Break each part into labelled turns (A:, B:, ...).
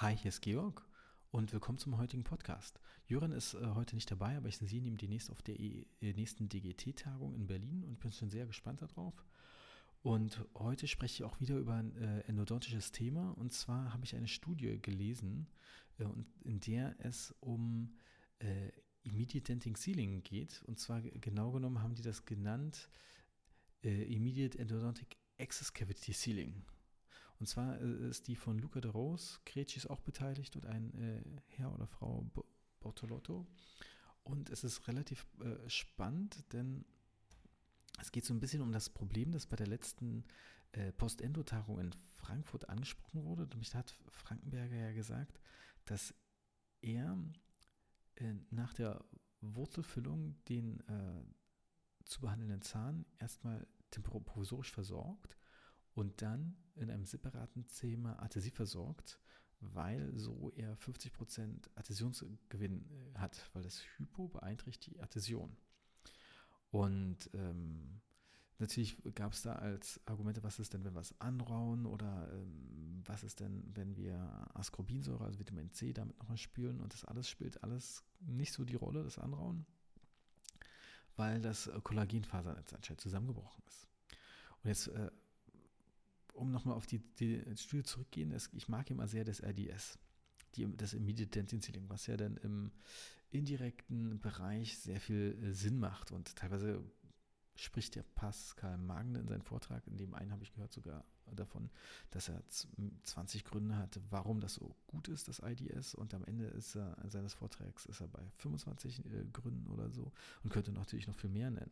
A: Hi, hier ist Georg und willkommen zum heutigen Podcast. Jöran ist äh, heute nicht dabei, aber ich sehe ihn demnächst auf der äh, nächsten DGT-Tagung in Berlin und bin schon sehr gespannt darauf. Und heute spreche ich auch wieder über ein äh, endodontisches Thema. Und zwar habe ich eine Studie gelesen, in der es um Immediate Denting Sealing geht. Und zwar genau genommen haben die das genannt Immediate Endodontic Access Cavity Sealing. Und zwar äh, ist die von Luca de Rose, Kretschi ist auch beteiligt und ein äh, Herr oder Frau Bortolotto. Und es ist relativ äh, spannend, denn es geht so ein bisschen um das Problem, das bei der letzten äh, Post-Endo-Tagung in Frankfurt angesprochen wurde. Nämlich hat Frankenberger ja gesagt, dass er äh, nach der Wurzelfüllung den äh, zu behandelnden Zahn erstmal temporär-provisorisch versorgt und dann in einem separaten Zimmer Adhesiv versorgt, weil so er 50% Adhäsionsgewinn äh, hat, weil das Hypo beeinträchtigt die Adhäsion. Und ähm, natürlich gab es da als Argumente, was ist denn, wenn wir es anrauen oder ähm, was ist denn, wenn wir Ascorbinsäure, also Vitamin C, damit nochmal spülen und das alles spielt alles nicht so die Rolle, das Anrauen, weil das Kollagenfasernetz anscheinend zusammengebrochen ist. Und jetzt äh, um nochmal auf die, die Studie zurückgehen, ich mag immer sehr das RDS, die, das Immediate Dentin Sealing, was ja dann im indirekten Bereich sehr viel äh, Sinn macht und teilweise spricht der Pascal Magne in seinem Vortrag, in dem einen habe ich gehört sogar davon, dass er 20 Gründe hat, warum das so gut ist, das IDS. Und am Ende ist er, seines Vortrags ist er bei 25 äh, Gründen oder so und könnte natürlich noch viel mehr nennen.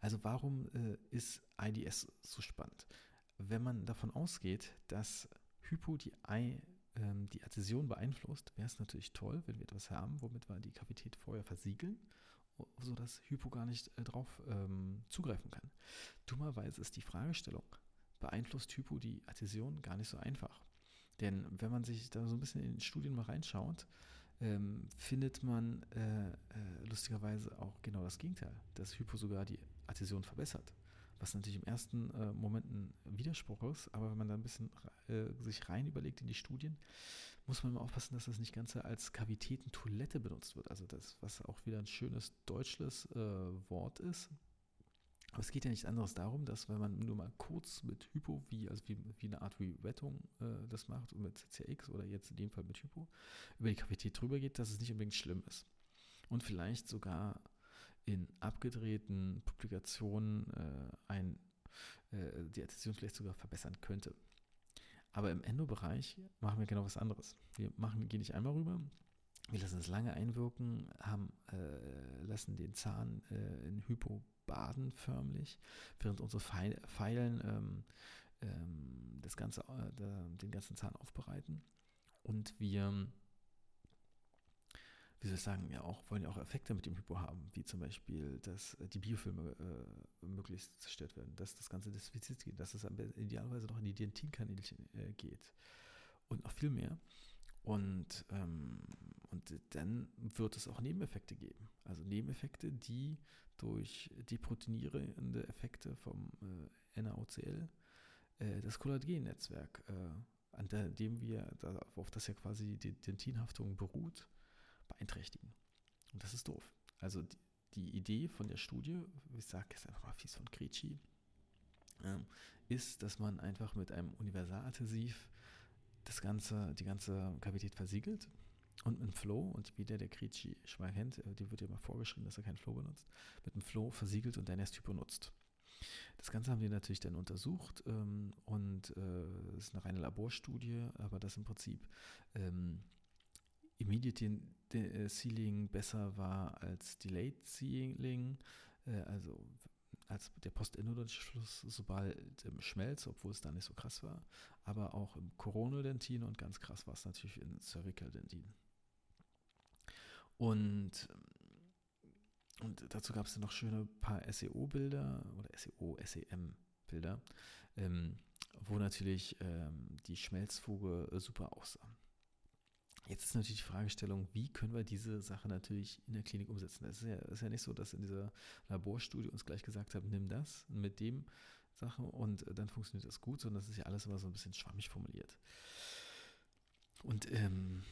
A: Also warum äh, ist IDS so spannend? Wenn man davon ausgeht, dass Hypo die, I, ähm, die Adhäsion beeinflusst, wäre es natürlich toll, wenn wir etwas haben, womit wir die Kavität vorher versiegeln, sodass Hypo gar nicht äh, drauf ähm, zugreifen kann. Dummerweise ist die Fragestellung, beeinflusst Hypo die Adhäsion gar nicht so einfach. Denn wenn man sich da so ein bisschen in den Studien mal reinschaut, ähm, findet man äh, äh, lustigerweise auch genau das Gegenteil, dass Hypo sogar die Adhäsion verbessert. Was natürlich im ersten äh, Moment ein Widerspruch ist, aber wenn man da ein bisschen äh, sich rein überlegt in die Studien, muss man mal aufpassen, dass das nicht ganz als Kavitätentoilette benutzt wird. Also das, was auch wieder ein schönes deutsches äh, Wort ist, aber es geht ja nichts anderes darum, dass wenn man nur mal kurz mit Hypo, wie, also wie, wie eine Art wie Wettung äh, das macht, und mit CCX oder jetzt in dem Fall mit Hypo, über die Kavität drüber geht, dass es nicht unbedingt schlimm ist. Und vielleicht sogar in abgedrehten Publikationen äh, ein, äh, die Adhäsion vielleicht sogar verbessern könnte. Aber im Endo-Bereich machen wir genau was anderes. Wir machen, gehen nicht einmal rüber, wir lassen es lange einwirken, haben, äh, lassen den Zahn äh, in Hypo baden förmlich, während unsere Pfeilen ähm, ähm, das Ganze, äh, den ganzen Zahn aufbereiten. Und wir, wie soll ich sagen, ja auch, wollen ja auch Effekte mit dem Hypo haben, wie zum Beispiel, dass äh, die Biofilme äh, möglichst zerstört werden, dass das Ganze desinfiziert geht, dass es idealerweise noch in die Dentinkanälchen äh, geht und noch viel mehr. Und, ähm, und dann wird es auch Nebeneffekte geben. Also Nebeneffekte, die durch deproteinierende Effekte vom äh, NaOCL äh, das Kollagennetzwerk, äh, an dem wir, auf das ja quasi die Dentinhaftung beruht, beeinträchtigen. Und das ist doof. Also die, die Idee von der Studie, ich sage jetzt einfach mal fies von Greci, ähm, ist, dass man einfach mit einem Universaladhesiv das ganze, die ganze Kavität versiegelt und mit dem Flow, und wie der, der Gritschi schon mal kennt, äh, die wird ja mal vorgeschrieben, dass er keinen Flow benutzt, mit dem Flow versiegelt und dann erst Typo nutzt. Das Ganze haben die natürlich dann untersucht ähm, und äh, ist eine reine Laborstudie, aber das im Prinzip ähm, Immediate äh, Sealing besser war als Delayed Sealing, äh, also als der postendodontische Schluss, sobald im Schmelz, obwohl es da nicht so krass war, aber auch im Coronodentin und ganz krass war es natürlich in Cervicaldentin. Und, und dazu gab es dann noch schöne paar SEO-Bilder oder SEO, SEM-Bilder, ähm, wo natürlich ähm, die Schmelzfuge super aussah. Jetzt ist natürlich die Fragestellung, wie können wir diese Sache natürlich in der Klinik umsetzen? Es ist ja, ist ja nicht so, dass in dieser Laborstudie uns gleich gesagt haben, nimm das mit dem Sache und dann funktioniert das gut, sondern das ist ja alles immer so ein bisschen schwammig formuliert. Und, ähm,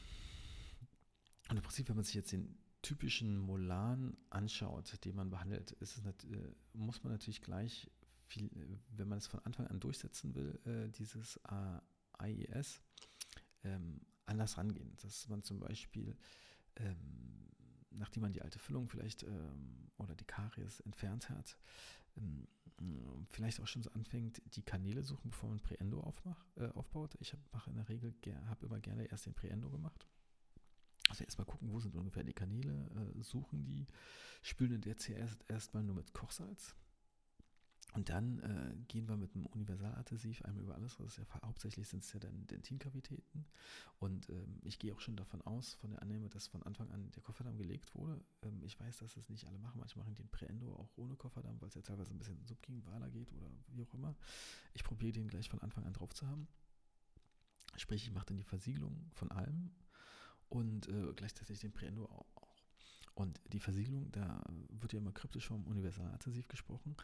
A: und im Prinzip, wenn man sich jetzt den typischen Molan anschaut, den man behandelt, ist es, äh, muss man natürlich gleich viel, wenn man es von Anfang an durchsetzen will, äh, dieses AIS, ähm, anders rangehen. Dass man zum Beispiel, ähm, nachdem man die alte Füllung vielleicht ähm, oder die Karies entfernt hat, ähm, vielleicht auch schon so anfängt, die Kanäle suchen, bevor man aufmacht, äh, aufbaut. Ich mache in der Regel, habe immer gerne erst den Preendo gemacht. Also erstmal gucken, wo sind ungefähr die Kanäle, äh, suchen die, spülen in der CS erstmal nur mit Kochsalz und dann äh, gehen wir mit einem Universaladhesiv einmal über alles. Das ist ja hauptsächlich sind es ja dann Dentinkavitäten. Und ähm, ich gehe auch schon davon aus, von der Annahme, dass von Anfang an der Kofferdamm gelegt wurde. Ähm, ich weiß, dass es nicht alle machen. Manche machen den Präendo auch ohne Kofferdamm, weil es ja teilweise ein bisschen subginvaler geht oder wie auch immer. Ich probiere den gleich von Anfang an drauf zu haben. Sprich, ich mache dann die Versiegelung von allem und äh, gleichzeitig den Präendo auch. Und die Versiegelung, da wird ja immer kryptisch vom Universaladhesiv gesprochen.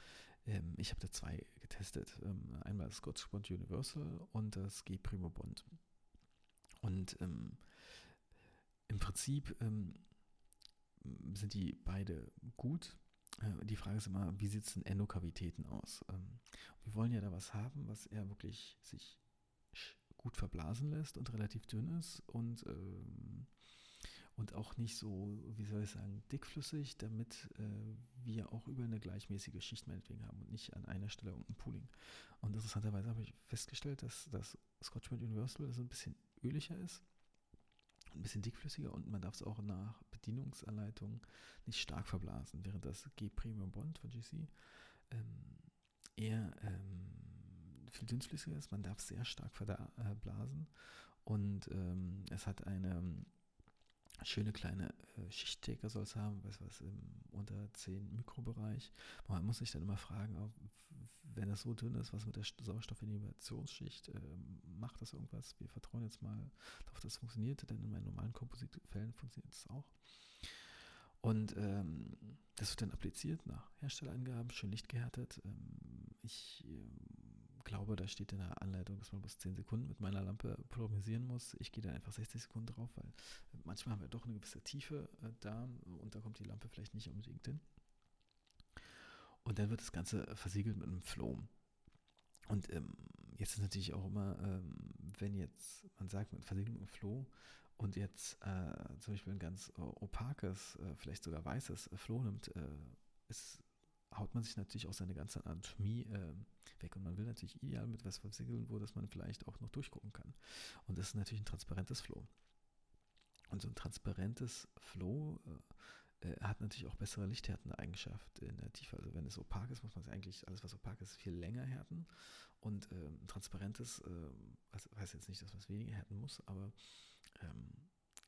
A: Ähm, ich habe da zwei getestet. Ähm, einmal das Scotch Bond Universal und das G Primo Bond. Und ähm, im Prinzip ähm, sind die beide gut. Äh, die Frage ist immer, wie sieht es in Endokavitäten aus? Ähm, wir wollen ja da was haben, was eher wirklich sich gut verblasen lässt und relativ dünn ist und ähm, und auch nicht so, wie soll ich sagen, dickflüssig, damit äh, wir auch über eine gleichmäßige Schicht meinetwegen haben und nicht an einer Stelle irgendein Pooling. Und interessanterweise habe ich festgestellt, dass das Scotchmade Universal so ein bisschen öliger ist, ein bisschen dickflüssiger und man darf es auch nach Bedienungsanleitung nicht stark verblasen, während das G Premium Bond von GC ähm, eher ähm, viel dünnflüssiger ist. Man darf es sehr stark verblasen und ähm, es hat eine schöne kleine äh, Schichtdecker soll es haben, weiß was, im unter 10 Mikrobereich. Man muss sich dann immer fragen, ob, wenn das so dünn ist, was mit der Sauerstoffinhibitionsschicht, äh, macht das irgendwas? Wir vertrauen jetzt mal darauf, dass es funktioniert, denn in meinen normalen Kompositfällen funktioniert es auch. Und ähm, das wird dann appliziert nach Herstellerangaben, schön lichtgehärtet. Ähm, ich ähm, glaube, da steht in der Anleitung, dass man bis 10 Sekunden mit meiner Lampe polarisieren muss. Ich gehe da einfach 60 Sekunden drauf, weil manchmal haben wir doch eine gewisse Tiefe äh, da und da kommt die Lampe vielleicht nicht unbedingt hin. Und dann wird das Ganze versiegelt mit einem Flow. Und ähm, jetzt ist natürlich auch immer, ähm, wenn jetzt, man sagt, mit einem Flow und jetzt äh, zum Beispiel ein ganz äh, opakes, äh, vielleicht sogar weißes Flow nimmt, äh, ist haut man sich natürlich auch seine ganze Anatomie äh, weg. Und man will natürlich ideal mit was versiegeln, wo das man vielleicht auch noch durchgucken kann. Und das ist natürlich ein transparentes Flow. Und so ein transparentes Flow äh, äh, hat natürlich auch bessere lichthärtende Eigenschaft in der Tiefe. Also wenn es opak ist, muss man es eigentlich, alles was opak ist, viel länger härten. Und ähm, transparentes, ähm, also weiß jetzt nicht, dass man es weniger härten muss, aber ähm,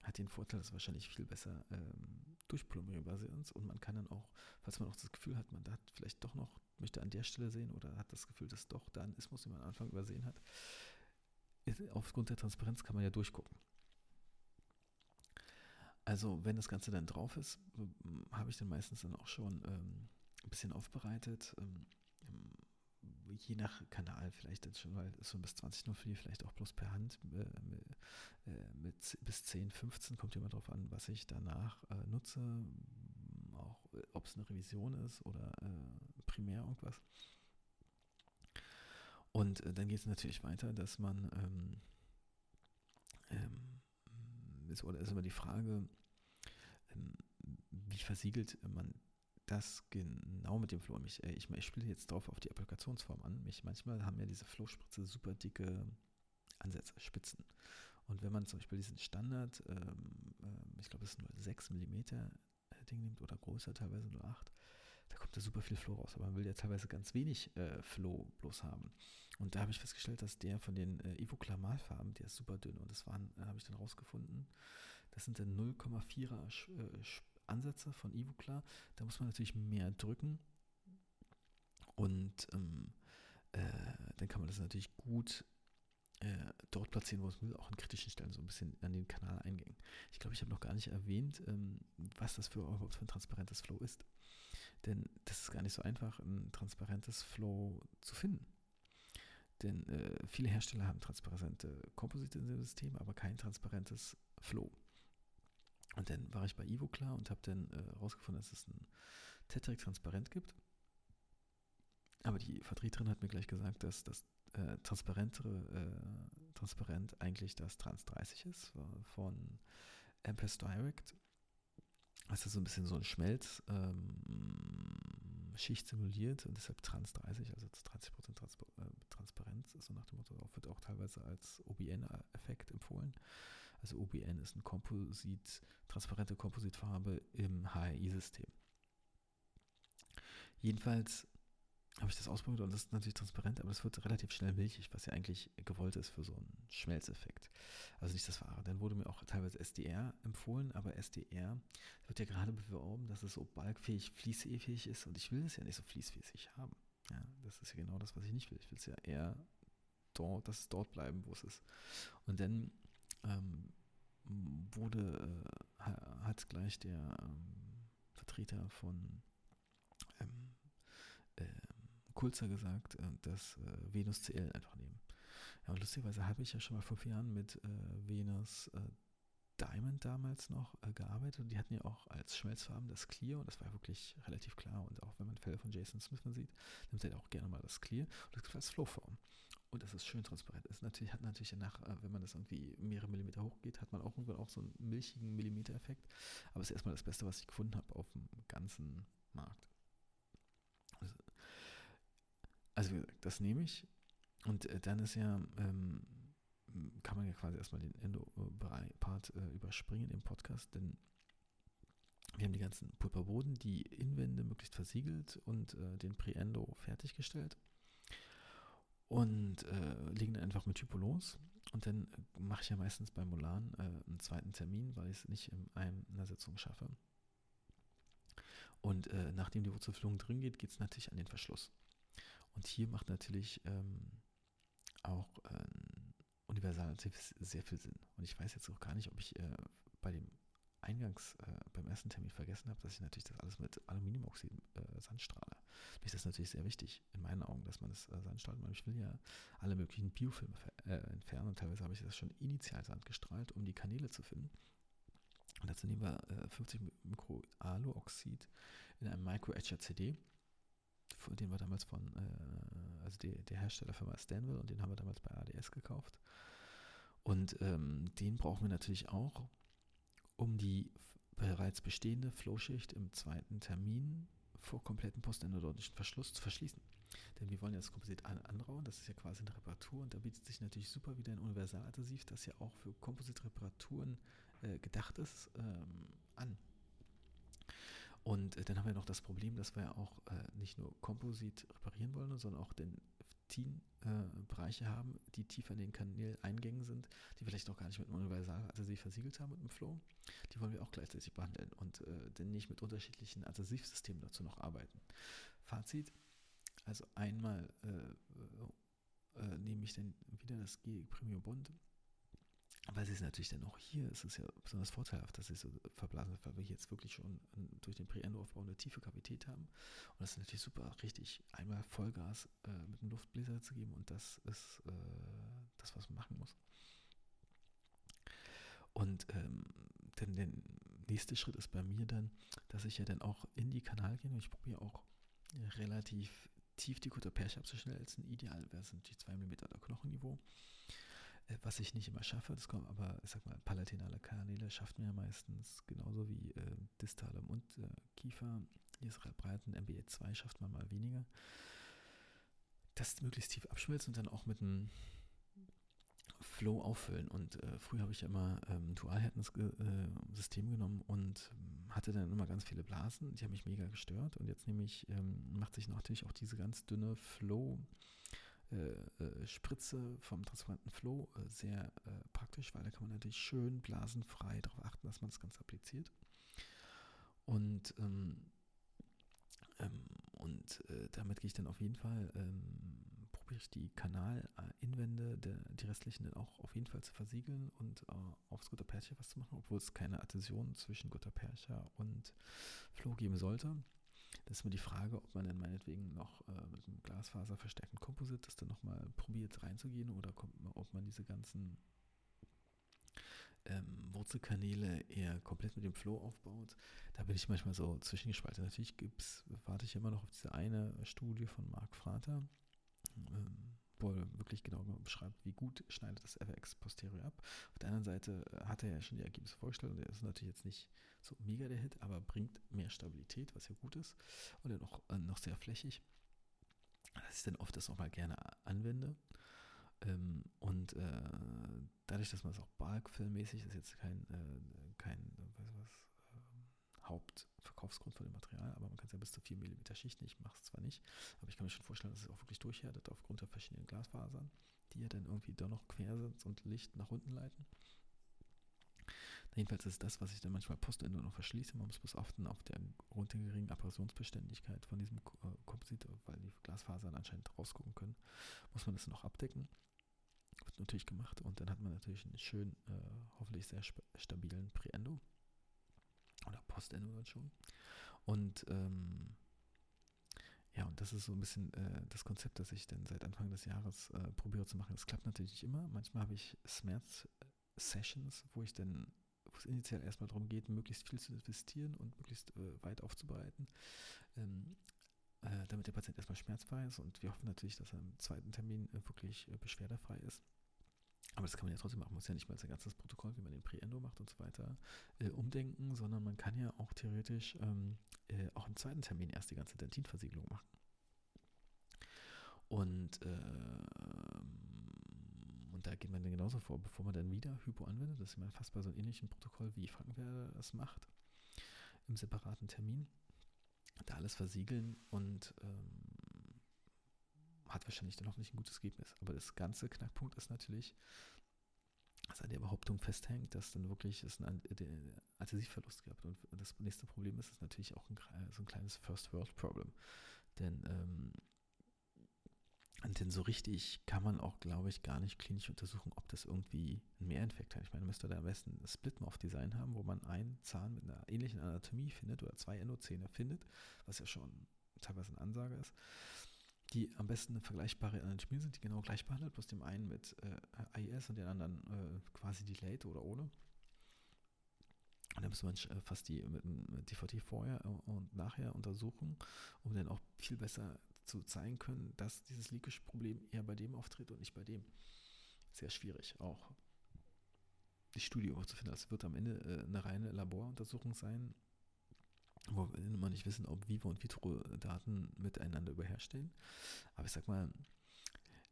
A: hat den Vorteil, dass es wahrscheinlich viel besser ähm, durchplomberbar ist und man kann dann auch, falls man auch das Gefühl hat, man hat vielleicht doch noch, möchte an der Stelle sehen oder hat das Gefühl, dass doch da ein Ismus, den man am Anfang übersehen hat, aufgrund der Transparenz kann man ja durchgucken. Also wenn das Ganze dann drauf ist, habe ich dann meistens dann auch schon ähm, ein bisschen aufbereitet. Ähm, je nach Kanal vielleicht jetzt schon, weil so bis 20 nur viel, vielleicht auch bloß per Hand äh, äh, mit bis 10, 15 kommt immer darauf an, was ich danach äh, nutze, auch äh, ob es eine Revision ist oder äh, primär irgendwas. Und äh, dann geht es natürlich weiter, dass man ähm, ähm, ist, oder ist immer die Frage, ähm, wie versiegelt man das genau mit dem Floh. Ich, äh, ich, ich spiele jetzt drauf auf die Applikationsform an. Mich, manchmal haben ja diese Flohspritze super dicke Ansätze, Spitzen. Und wenn man zum Beispiel diesen Standard, ähm, äh, ich glaube, es ist nur 6 mm äh, Ding nimmt oder größer, teilweise nur 8, da kommt da super viel Floh raus. Aber man will ja teilweise ganz wenig äh, Floh bloß haben. Und da habe ich festgestellt, dass der von den äh, Ivoclar Malfarben, der ist super dünn. Und das waren, äh, habe ich dann rausgefunden, das sind dann 0,4er äh, Ansätze von Ivoclar. Da muss man natürlich mehr drücken. Und ähm, äh, dann kann man das natürlich gut äh, dort platzieren, wo es will, auch in kritischen Stellen so ein bisschen an den Kanal eingängen. Ich glaube, ich habe noch gar nicht erwähnt, ähm, was das für überhaupt für ein transparentes Flow ist. Denn das ist gar nicht so einfach, ein transparentes Flow zu finden. denn äh, viele Hersteller haben transparente Komposite in dem System, aber kein transparentes Flow. Und dann war ich bei Ivoclar und habe dann herausgefunden, äh, dass es ein Tetrix transparent gibt. Aber die Vertreterin hat mir gleich gesagt, dass das äh, transparentere, äh, transparent eigentlich das Trans 30 ist von Ampes Direct. Das ist so ein bisschen so ein Schmelz, ähm, simuliert und deshalb Trans 30, also 30% Trans äh, Transparenz, so nach dem Motto, wird auch teilweise als OBN-Effekt empfohlen. Also OBN ist ein Komposit, transparente Kompositfarbe im HRI-System. Jedenfalls habe ich das ausprobiert und das ist natürlich transparent, aber es wird relativ schnell milchig, was ja eigentlich gewollt ist für so einen Schmelzeffekt. Also nicht das Wahre. Dann wurde mir auch teilweise SDR empfohlen, aber SDR wird ja gerade beworben, dass es so balkfähig, fließfähig ist und ich will es ja nicht so fließfähig haben. Ja, das ist ja genau das, was ich nicht will. Ich will es ja eher dort, dass es dort bleiben, wo es ist. Und dann ähm, wurde, äh, hat gleich der ähm, Vertreter von ähm, äh, Kulzer gesagt, äh, dass äh, Venus CL einfach nehmen. Ja, und lustigerweise habe ich ja schon mal vor vier Jahren mit äh, Venus äh, Diamond damals noch äh, gearbeitet und die hatten ja auch als Schmelzfarben das Clear und das war wirklich relativ klar und auch wenn man Fälle von Jason Smith sieht, nimmt er auch gerne mal das Clear und das gibt als Flowform. Und das ist schön transparent. Ist natürlich, hat natürlich danach, äh, wenn man das irgendwie mehrere Millimeter hochgeht, hat man auch irgendwann auch so einen milchigen Millimeter-Effekt. Aber es ist erstmal das Beste, was ich gefunden habe auf dem ganzen Markt. Also wie gesagt, das nehme ich. Und äh, dann ist ja, ähm, kann man ja quasi erstmal den Endo-Part äh, überspringen im Podcast, denn wir haben die ganzen Pulperboden, die Inwände möglichst versiegelt und äh, den Pre-Endo fertiggestellt und äh, legen dann einfach mit Typo los. Und dann äh, mache ich ja meistens bei Mulan äh, einen zweiten Termin, weil ich es nicht in einer Sitzung schaffe. Und äh, nachdem die Wurzelfüllung drin geht, geht es natürlich an den Verschluss. Und hier macht natürlich ähm, auch ähm, Universal sehr viel Sinn. Und ich weiß jetzt auch gar nicht, ob ich äh, bei dem eingangs äh, beim ersten Termin vergessen habe, dass ich natürlich das alles mit Aluminiumoxid äh, sandstrahle. Mir ist das natürlich sehr wichtig, in meinen Augen, dass man das äh, sandstrahlt. Weil ich will ja alle möglichen Biofilme äh, entfernen und teilweise habe ich das schon initial sandgestrahlt, um die Kanäle zu finden. Und dazu nehmen wir 50 Mikroaluoxid in einem Micro-Etcher CD den war damals von, äh, also die, der Herstellerfirma Stanville und den haben wir damals bei ADS gekauft. Und ähm, den brauchen wir natürlich auch, um die bereits bestehende Flowschicht im zweiten Termin vor kompletten postendodontischen Verschluss zu verschließen. Denn wir wollen ja das Komposit an anrauen, das ist ja quasi eine Reparatur und da bietet sich natürlich super wieder ein Universaladhesiv, das ja auch für Kompositreparaturen äh, gedacht ist, ähm, an. Und äh, dann haben wir noch das Problem, dass wir ja auch äh, nicht nur Komposit reparieren wollen, sondern auch den Teen-Bereiche äh, haben, die tiefer in den Kanäleingängen sind, die vielleicht noch gar nicht mit einem Universal Adhesiv versiegelt haben mit dem Flow. Die wollen wir auch gleichzeitig behandeln und äh, dann nicht mit unterschiedlichen Adhesivsystemen dazu noch arbeiten. Fazit, also einmal äh, äh, nehme ich dann wieder das G Premium Bond weil sie es natürlich dann auch hier, ist es ja besonders vorteilhaft, dass sie so verblasen weil wir jetzt wirklich schon durch den Pre-Endo-Aufbau eine tiefe Kavität haben. Und das ist natürlich super, richtig einmal Vollgas äh, mit einem Luftbläser zu geben und das ist äh, das, was man machen muss. Und ähm, denn der nächste Schritt ist bei mir dann, dass ich ja dann auch in die Kanal gehe und ich probiere auch relativ tief die Kutterperche abzuschmelzen. Ideal wäre es natürlich 2 mm der Knochenniveau. Äh, was ich nicht immer schaffe, das kommt aber, ich sag mal, palatinale Kanäle schafft mir ja meistens genauso wie äh, distale Mundkiefer. Äh, Israel breiten MBE2 schafft man mal weniger. Das möglichst tief abschmelzen und dann auch mit einem Flow auffüllen. Und äh, früher habe ich ja immer ähm, Dual-System äh, genommen und ähm, hatte dann immer ganz viele Blasen. Die haben mich mega gestört. Und jetzt nehme ich, ähm, macht sich natürlich auch diese ganz dünne Flow- äh, äh, Spritze vom transparenten Flow äh, sehr äh, praktisch, weil da kann man natürlich schön blasenfrei darauf achten, dass man das Ganze appliziert. Und, ähm, ähm, und damit gehe ich dann auf jeden Fall, ähm, probiere ich die Kanalinwände, die restlichen dann auch auf jeden Fall zu versiegeln und aufs Gutterpercha was zu machen, obwohl es keine Adhäsion zwischen Gutterpercha und Flow geben sollte. Das ist mir die Frage, ob man dann meinetwegen noch äh, mit einem Glasfaserverstärkten Komposit das dann nochmal probiert reinzugehen oder ob man diese ganzen ähm, Wurzelkanäle eher komplett mit dem Flow aufbaut. Da bin ich manchmal so zwischengespalten. Natürlich gibt's, warte ich immer noch auf diese eine Studie von Marc Frater, ähm, er wirklich genau beschreibt, wie gut schneidet das FX posterior ab. Auf der anderen Seite äh, hat er ja schon die Ergebnisse vorgestellt und der ist natürlich jetzt nicht so mega der Hit, aber bringt mehr Stabilität, was ja gut ist und er noch, äh, noch sehr flächig. Dass ich dann oft das auch mal gerne anwende. Ähm, und äh, dadurch, dass man es auch Balk-filmmäßig ist, jetzt kein, äh, kein Hauptverkaufsgrund von dem Material, aber man kann es ja bis zu 4 mm schichten. Ich mache es zwar nicht, aber ich kann mir schon vorstellen, dass es auch wirklich durchhärtet aufgrund der verschiedenen Glasfasern, die ja dann irgendwie doch noch quer sind und Licht nach unten leiten. Jedenfalls ist das, was ich dann manchmal Postende noch verschließe. Man muss bloß achten auf der runter geringen Abrasionsbeständigkeit von diesem äh, Komposit, weil die Glasfasern anscheinend rausgucken können, muss man das noch abdecken. Wird natürlich gemacht und dann hat man natürlich einen schönen, äh, hoffentlich sehr stabilen Preendo oder Postendo dann schon. Und ähm, ja, und das ist so ein bisschen äh, das Konzept, das ich dann seit Anfang des Jahres äh, probiere zu machen. Es klappt natürlich nicht immer. Manchmal habe ich Smerz-Sessions, wo ich dann, wo es initial erstmal darum geht, möglichst viel zu investieren und möglichst äh, weit aufzubereiten. Ähm, äh, damit der Patient erstmal schmerzfrei ist und wir hoffen natürlich, dass er im zweiten Termin äh, wirklich äh, beschwerdefrei ist. Aber das kann man ja trotzdem machen. Man muss ja nicht mal sein ganzes Protokoll, wie man den Pre-Endo macht und so weiter, äh, umdenken, sondern man kann ja auch theoretisch ähm, äh, auch im zweiten Termin erst die ganze Dentinversiegelung machen. Und, äh, und da geht man dann genauso vor, bevor man dann wieder Hypo anwendet. Das ist immer fast bei so einem ähnlichen Protokoll, wie Frankenwerder das macht, im separaten Termin. Da alles versiegeln und ähm, hat wahrscheinlich dann noch nicht ein gutes Ergebnis. Aber das ganze Knackpunkt ist natürlich, dass an der Behauptung festhängt, dass dann wirklich es einen Adhesivverlust gab. Und das nächste Problem ist, ist natürlich auch ein, so ein kleines First-World-Problem. Denn, ähm, denn so richtig kann man auch, glaube ich, gar nicht klinisch untersuchen, ob das irgendwie einen Mehrinfekt hat. Ich meine, man müsste da am besten ein Split-Mouth-Design haben, wo man einen Zahn mit einer ähnlichen Anatomie findet oder zwei Endozähne findet, was ja schon teilweise eine Ansage ist die am besten eine vergleichbare Anatomie sind, die genau gleich behandelt, bloß dem einen mit äh, AIS und den anderen äh, quasi delayed oder ohne. Und dann müsste man äh, fast die mit, mit DVT vorher und nachher untersuchen, um dann auch viel besser zu zeigen können, dass dieses Leakage-Problem eher bei dem auftritt und nicht bei dem. Sehr schwierig auch die Studie zu finden. Das wird am Ende äh, eine reine Laboruntersuchung sein, wo wir immer nicht wissen, ob Vivo und Vitro-Daten miteinander überherstellen. Aber ich sag mal,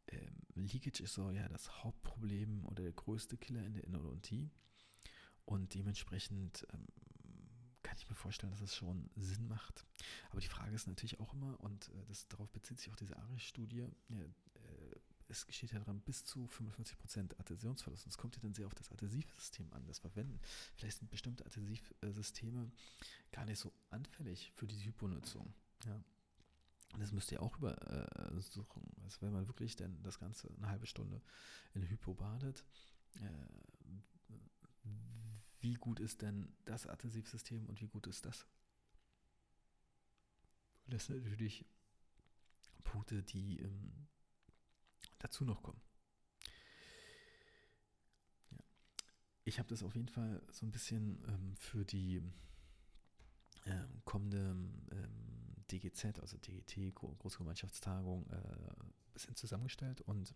A: ähm, Leakage ist so ja das Hauptproblem oder der größte Killer in der Endodontie. Und dementsprechend ähm, kann ich mir vorstellen, dass es schon Sinn macht. Aber die Frage ist natürlich auch immer, und äh, das, darauf bezieht sich auch diese ARIS-Studie, ja, es steht ja dran, bis zu 55% Adhäsionsverlust. Und es kommt ja dann sehr auf das Adhäsivsystem an, das Verwenden. Vielleicht sind bestimmte Adhäsivsysteme gar nicht so anfällig für diese Hyponutzung. Ja. Das müsst ihr auch übersuchen. Äh, also wenn man wirklich dann das Ganze eine halbe Stunde in Hypo badet, äh, wie gut ist denn das Adhäsivsystem und wie gut ist das? Das sind natürlich Punkte, die ähm, dazu noch kommen. Ja. Ich habe das auf jeden Fall so ein bisschen ähm, für die äh, kommende ähm, DGZ, also DGT, Großgemeinschaftstagung, äh, bisschen zusammengestellt und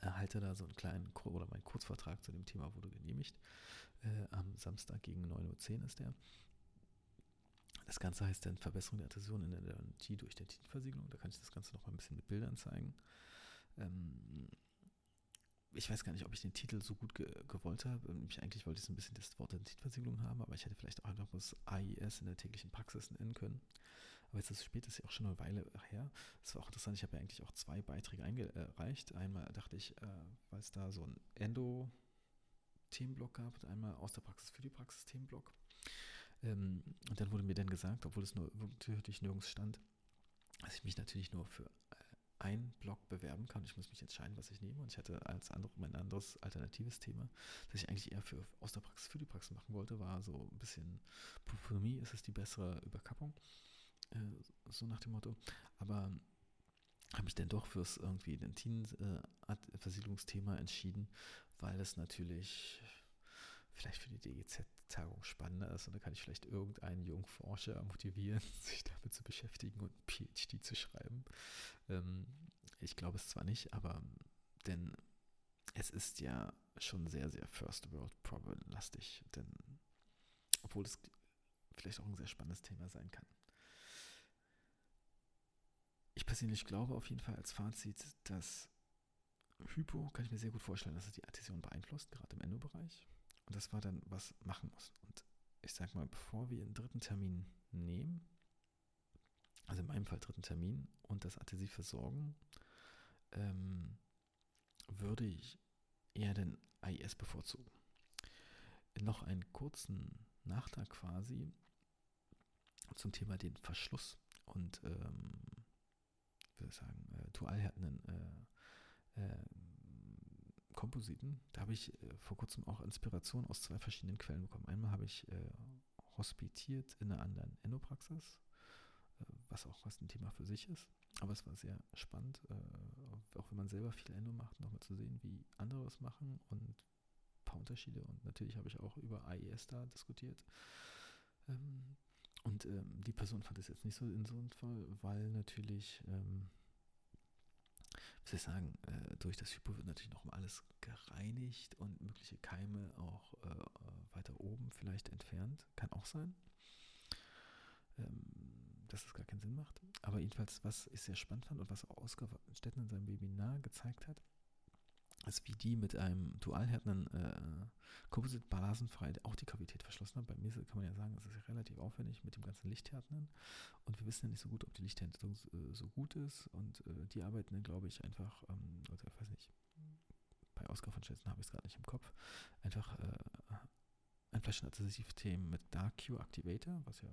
A: erhalte da so einen kleinen oder meinen Kurzvortrag zu dem Thema wurde genehmigt. Äh, am Samstag gegen 9.10 Uhr ist der. Das Ganze heißt dann Verbesserung der Adhäsion in der Garantie durch der Tintenversiegelung. Da kann ich das Ganze noch mal ein bisschen mit Bildern zeigen. Ähm, ich weiß gar nicht, ob ich den Titel so gut ge gewollt habe. Ich, eigentlich wollte ich so ein bisschen das Wort Identitätsversiegelung haben, aber ich hätte vielleicht auch einfach das AIS in der täglichen Praxis nennen können. Aber jetzt ist es spät, ist ja auch schon eine Weile her. Es war auch interessant, ich habe ja eigentlich auch zwei Beiträge eingereicht. Einmal dachte ich, äh, weil es da so ein Endo-Themenblock gab und einmal aus der Praxis für die Praxis-Themenblock. Ähm, und dann wurde mir dann gesagt, obwohl es nur wirklich nirgends stand, dass ich mich natürlich nur für ein Blog bewerben kann. Ich muss mich entscheiden, was ich nehme. Und ich hatte als andere, mein anderes alternatives Thema, das ich eigentlich eher für aus der Praxis für die Praxis machen wollte, war so ein bisschen Puphonomie, ist es die bessere Überkappung. Äh, so nach dem Motto. Aber habe ich denn doch fürs irgendwie Dentin-Versiedlungsthema äh, entschieden, weil es natürlich vielleicht für die DGZ-Tagung spannender ist und da kann ich vielleicht irgendeinen jungen Forscher motivieren, sich damit zu beschäftigen und PhD zu schreiben. Ähm, ich glaube es zwar nicht, aber denn es ist ja schon sehr, sehr First World Problem lastig, denn obwohl es vielleicht auch ein sehr spannendes Thema sein kann. Ich persönlich glaube auf jeden Fall als Fazit, dass Hypo, kann ich mir sehr gut vorstellen, dass es die Adhäsion beeinflusst, gerade im Endobereich. Und das war dann, was machen muss. Und ich sag mal, bevor wir einen dritten Termin nehmen, also in meinem Fall dritten Termin und das adhäsiv versorgen, ähm, würde ich eher den AIS bevorzugen. Noch einen kurzen Nachtrag quasi zum Thema den Verschluss und ähm, würde sagen, äh, dualhärtenden äh, äh, Kompositen. Da habe ich äh, vor kurzem auch Inspiration aus zwei verschiedenen Quellen bekommen. Einmal habe ich äh, hospitiert in einer anderen Endopraxis, äh, was auch was ein Thema für sich ist. Aber es war sehr spannend, äh, auch wenn man selber viel Endo macht, nochmal zu sehen, wie andere es machen und ein paar Unterschiede. Und natürlich habe ich auch über AES da diskutiert. Ähm, und ähm, die Person fand es jetzt nicht so Fall, weil natürlich ähm, was soll ich sagen, äh, durch das Hypo wird natürlich noch mal alles gereinigt und mögliche Keime auch äh, äh, weiter oben vielleicht entfernt. Kann auch sein, ähm, dass es gar keinen Sinn macht. Aber jedenfalls, was ich sehr spannend fand und was auch Oskar Stetten in seinem Webinar gezeigt hat, ist, wie die mit einem dualhärtenden äh, Composite blasenfrei auch die Kavität verschlossen haben. Bei mir kann man ja sagen, es ist relativ aufwendig mit dem ganzen Lichthärtenden und wir wissen ja nicht so gut, ob die Lichthärtung äh, so gut ist und äh, die arbeiten dann, glaube ich, einfach, ähm, oder ich weiß nicht, bei Oscar von Schätzen habe ich es gerade nicht im Kopf, einfach äh, ein Flaschenadhesiv-Themen mit Dark Q Activator, was ja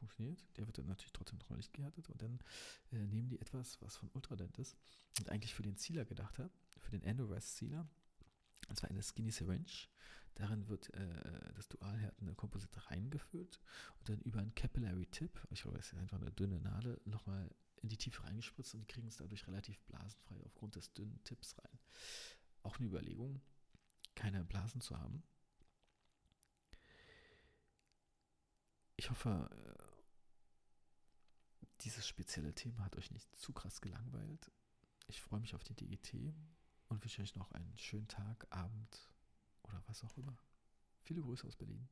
A: funktioniert. Der wird dann natürlich trotzdem noch mal Licht gehärtet und dann äh, nehmen die etwas, was von Ultradent ist und eigentlich für den Sealer gedacht hat, für den Endorest Sealer. Und zwar eine Skinny Syringe. Darin wird äh, das dualhärtende Komposit reingeführt und dann über einen Capillary Tip, ich glaube, es ist einfach eine dünne Nadel, nochmal in die Tiefe reingespritzt und die kriegen es dadurch relativ blasenfrei aufgrund des dünnen Tipps rein. Auch eine Überlegung, keine Blasen zu haben. Ich hoffe, äh, dieses spezielle Thema hat euch nicht zu krass gelangweilt. Ich freue mich auf die DGT und wünsche euch noch einen schönen Tag, Abend oder was auch immer. Viele Grüße aus Berlin.